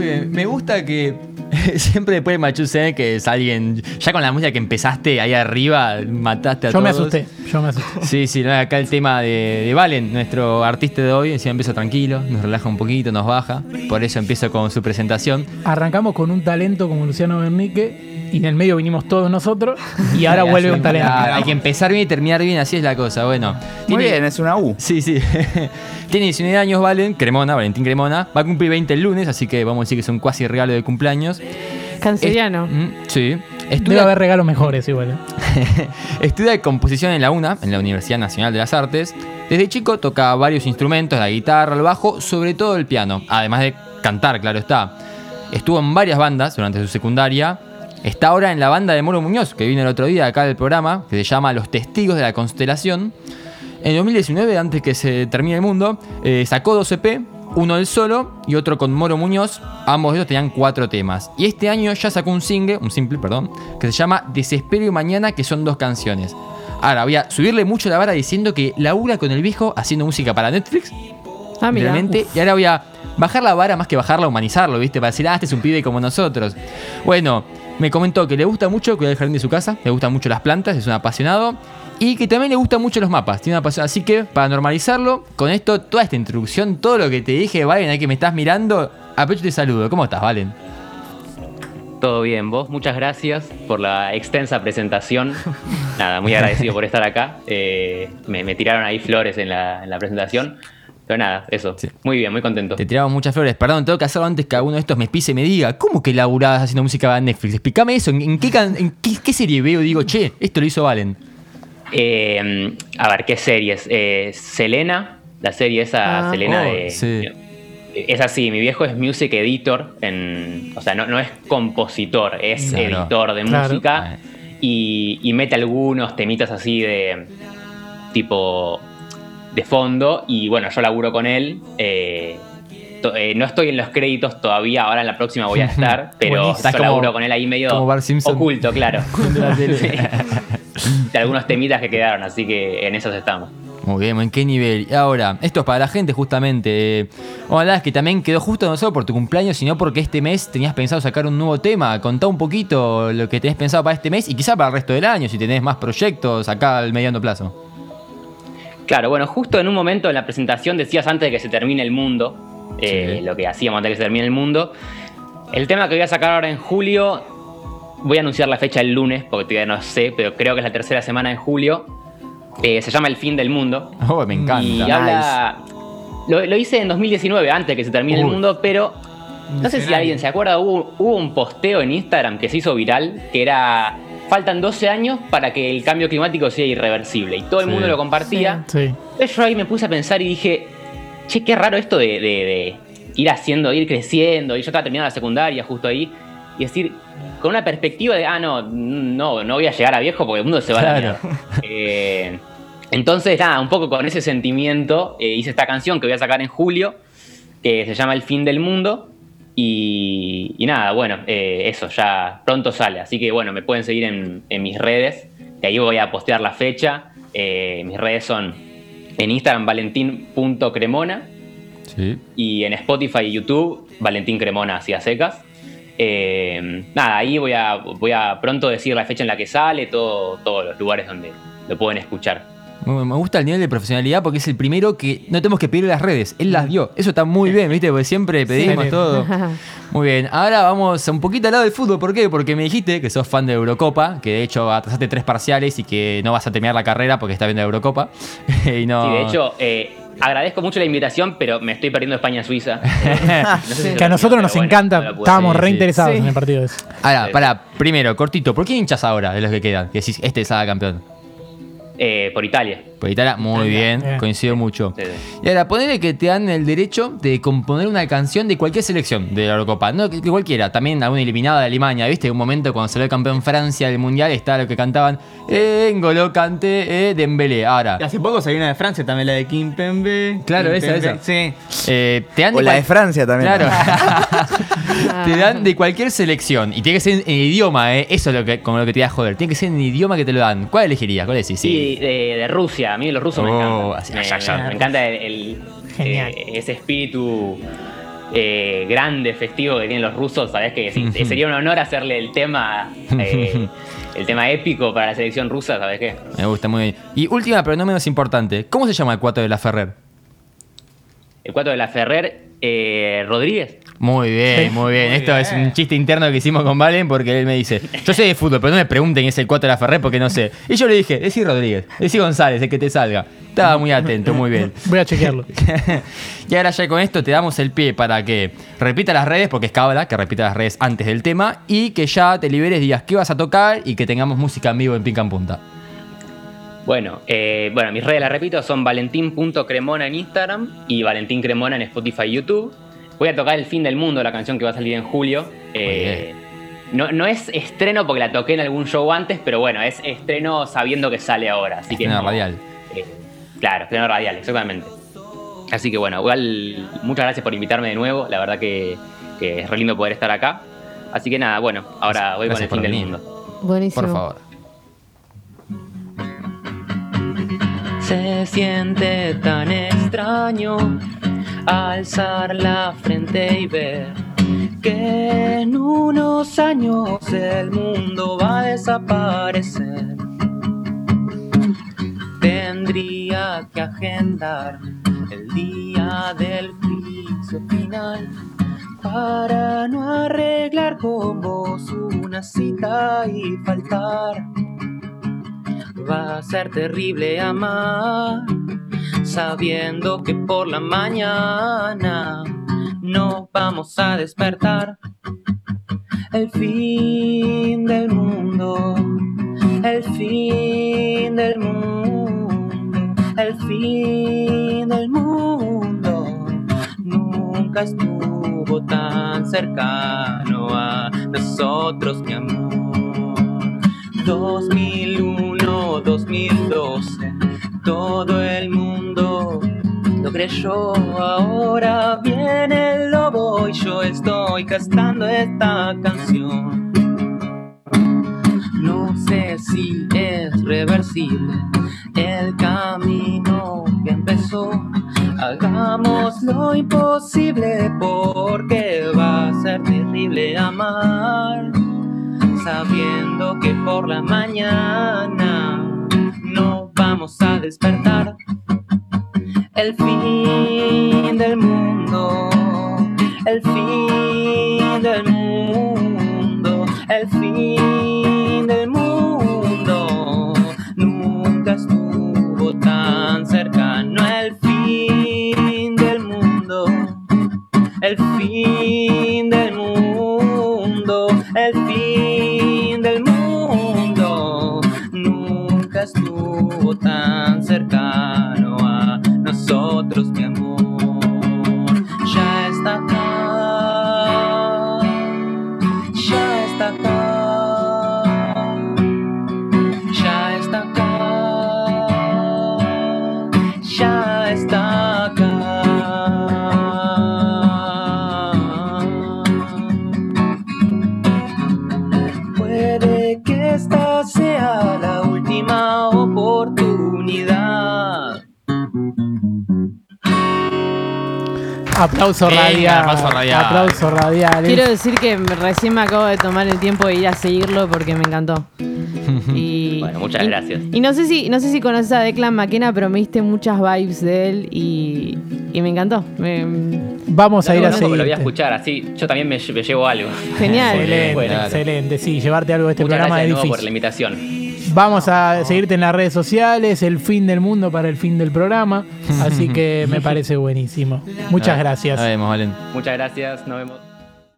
Me gusta que siempre después de Machusen, que es alguien. Ya con la música que empezaste ahí arriba, mataste a Yo todos. me asusté, yo me asusté. Sí, sí, no, acá el tema de, de Valen, nuestro artista de hoy, encima empieza tranquilo, nos relaja un poquito, nos baja. Por eso empiezo con su presentación. Arrancamos con un talento como Luciano Bernique y en el medio vinimos todos nosotros y ahora vuelve un talento. Hay que empezar bien y terminar bien, así es la cosa. Bueno, Muy tiene- bien, es una U. Sí, sí. Tiene 19 años, Valen, Cremona, Valentín Cremona. Va a cumplir 20 el lunes, así que vamos a decir que es un cuasi regalo de cumpleaños. Canceriano. Es- mm, sí. Debe Estudia, haber regalos mejores igual. ¿eh? estudia composición en la UNA, en la Universidad Nacional de las Artes. Desde chico toca varios instrumentos, la guitarra, el bajo, sobre todo el piano. Además de cantar, claro está. Estuvo en varias bandas durante su secundaria. Está ahora en la banda de Moro Muñoz, que vino el otro día acá del programa, que se llama Los Testigos de la Constelación. En 2019, antes que se termine el mundo, eh, sacó dos EP, uno él solo y otro con Moro Muñoz. Ambos ellos tenían cuatro temas. Y este año ya sacó un single, un simple, perdón, que se llama Desespero y Mañana, que son dos canciones. Ahora, voy a subirle mucho la vara diciendo que labura con el viejo haciendo música para Netflix. Ah, mira. Realmente. Y ahora voy a bajar la vara más que bajarla, humanizarlo, ¿viste? Para decir, ah, este es un pibe como nosotros. Bueno, me comentó que le gusta mucho cuidar el jardín de su casa, le gustan mucho las plantas, es un apasionado. Y que también le gustan mucho los mapas, tiene una pasión. Así que, para normalizarlo, con esto, toda esta introducción, todo lo que te dije, Valen, ahí que me estás mirando, aprovecho y te saludo. ¿Cómo estás, Valen? Todo bien, vos, muchas gracias por la extensa presentación. Nada, muy agradecido por estar acá. Eh, me, me tiraron ahí flores en la, en la presentación. Pero nada, eso. Sí. Muy bien, muy contento. Te tiramos muchas flores. Perdón, tengo que hacerlo antes que alguno de estos me pise y me diga, ¿cómo que laburabas haciendo música para Netflix? Explícame eso. ¿En, en qué, en qué, qué serie veo? Digo, che, esto lo hizo Valen. Eh, a ver, ¿qué series? Eh, Selena, la serie esa, Ah. Selena Oh, de... sí. Es así, mi viejo es music editor, en, o sea, no, no es compositor, es Claro. editor de Claro. música y, y mete algunos temitas así de tipo de fondo y bueno, yo laburo con él. eh, to- eh, no estoy en los créditos todavía, ahora en la próxima voy a estar, pero yo laburo con él ahí medio como Bart Simpson. oculto, claro. De algunos temitas que quedaron, así que en esos estamos. Muy bien, ¿en qué nivel? Y ahora, esto es para la gente justamente. Hola, es que también quedó justo no solo por tu cumpleaños, sino porque este mes tenías pensado sacar un nuevo tema. Contá un poquito lo que tenés pensado para este mes y quizá para el resto del año, si tenés más proyectos acá al mediano plazo. Claro, bueno, justo en un momento en la presentación decías antes de que se termine el mundo, eh, Sí. lo que hacíamos antes de que se termine el mundo. El tema que voy a sacar ahora en julio, voy a anunciar la fecha el lunes, porque todavía no sé, pero creo que es la tercera semana de julio. Eh, se llama El fin del mundo. Oh, me encanta. Y habla. Lo, lo hice en 2019, antes de que se termine el mundo, pero. No sé si alguien se acuerda, hubo, hubo un posteo en Instagram que se hizo viral, que era. Faltan 12 años para que el cambio climático sea irreversible. Y todo el Sí. mundo lo compartía. Sí. Entonces yo ahí me puse a pensar y dije, che, qué raro esto de, de- de ir haciendo, ir creciendo. Y yo estaba terminando la secundaria justo ahí. Y decir, con una perspectiva de, ah, no, no, no voy a llegar a viejo porque el mundo se va a la. Eh, entonces, nada, un poco con ese sentimiento eh, hice esta canción que voy a sacar en julio, que se llama El fin del mundo. Y, y nada, bueno, eh, eso ya pronto sale. Así que bueno, me pueden seguir en, en mis redes. Y ahí voy a postear la fecha. Eh, mis redes son en Instagram valentín.cremona Sí. y en Spotify y YouTube Valentín Cremona así a secas. Eh, nada, ahí voy a, voy a pronto decir la fecha en la que sale, todo, todos los lugares donde lo pueden escuchar. Me gusta el nivel de profesionalidad porque es el primero que no tenemos que pedir las redes. Él las dio. Eso está muy bien, ¿viste? Porque siempre pedimos Sí. todo. Muy bien. Ahora vamos un poquito al lado del fútbol. ¿Por qué? Porque me dijiste que sos fan de Eurocopa, que de hecho atrasaste tres parciales y que no vas a terminar la carrera porque estás viendo la Eurocopa. y no... Sí, de hecho, eh, agradezco mucho la invitación, pero me estoy perdiendo España-Suiza. Eh, no sé si lo Que a nosotros nos bueno, encanta. no Estábamos Sí, re sí. interesados Sí. en el partido ese. Ahora, para, primero, cortito, ¿por qué hinchas ahora de los que quedan? Que decís, este es Saga campeón. Eh, por Italia. Por muy bien, Bien. coincido mucho. Sí, sí. Y ahora, ponele que te dan el derecho de componer una canción de cualquier selección de la Eurocopa, no que que cualquiera, también alguna eliminada de Alemania, ¿viste? Un momento cuando salió el campeón Francia del Mundial, está lo que cantaban Engolo Kanté, eh, Dembélé. Ahora, Y hace poco salió una de Francia también, la de Kim Pembe. Claro, esa, Kimpembe. esa. Sí. eh, te dan O la cual- de Francia también. Claro. Te dan de cualquier selección y tiene que ser en idioma, ¿eh? Eso es lo que, como lo que te da a joder. Tiene que ser en idioma que te lo dan. ¿Cuál elegirías? ¿Cuál decís? Sí, de, de Rusia. A mí los rusos me Oh, encantan. así, me, ya, ya. me- me encanta el, el- Genial. eh, ese espíritu eh, grande, festivo que tienen los rusos, sabes que sí, sería un honor hacerle el tema, eh, el tema épico para la selección rusa, ¿sabes qué? Me gusta muy bien. Y última, pero no menos importante, ¿cómo se llama el 4 de la Ferrer? El 4 de la Ferrer, eh, Rodríguez. Muy bien, muy bien. Esto es un chiste interno que hicimos con Valen porque él me dice, yo sé de fútbol, pero no me pregunten es el 4 de la Ferrer porque no sé. Y yo le dije, decí Rodríguez, decí González, el que te salga. Estaba muy atento, muy bien. Voy a chequearlo. y ahora ya con esto te damos el pie para que repita las redes, porque es cábala, que repita las redes antes del tema, y que ya te liberes, digas qué vas a tocar y que tengamos música en vivo en Pica en Punta. Bueno, eh, bueno, mis redes las repito, son valentín.cremona en Instagram y Valentín Cremona en Spotify y YouTube. Voy a tocar El Fin del Mundo, la canción que va a salir en julio. Eh, no, no es estreno porque la toqué en algún show antes, pero bueno, es estreno sabiendo que sale ahora. Así Estreno que radial. eh, claro, estreno radial, exactamente. Así que bueno, igual muchas gracias por invitarme de nuevo. La verdad que, que es re lindo poder estar acá. Así que nada, bueno, ahora voy con Gracias el por fin del mundo. Buenísimo. Por favor. Se siente tan extraño alzar la frente y ver que en unos años el mundo va a desaparecer. Tendría que agendar el día del juicio final para no arreglar con vos una cita y faltar. Va a ser terrible amar, sabiendo que por la mañana no vamos a despertar. El fin del mundo, el fin del mundo, el fin del mundo. Nunca estuvo tan cercano a nosotros, mi amor. 2001, 2012, todo el mundo lo creyó. Ahora viene el lobo y yo estoy cantando esta canción. No sé si es reversible el camino que empezó. Hagamos lo imposible porque va a ser terrible amar sabiendo que por la mañana vamos a despertar. El fin del mundo, estuvo tan cercano a nosotros, mi amor. Ya está acá, ya está acá, ya está acá, ya está acá. Aplauso Venga, radial. aplauso radial. Aplauso radial. Quiero decir que recién me acabo de tomar el tiempo de ir a seguirlo porque me encantó. Y, Bueno, muchas y- gracias. Y no sé si no sé si conoces a Declan McKenna, pero me diste muchas vibes de él y, y me encantó. Me- Vamos a ir a pero lo voy a seguir. escuchar, así yo también me, lle- me llevo algo. genial. Excelente, Bueno. excelente. Sí, llevarte algo de este Muchas programa gracias de es nuevo por la difícil. invitación. Vamos a seguirte en las redes sociales, el fin del mundo para el fin del programa. Así que me parece buenísimo. Muchas gracias. Nos vemos, Valen. Muchas gracias, nos vemos.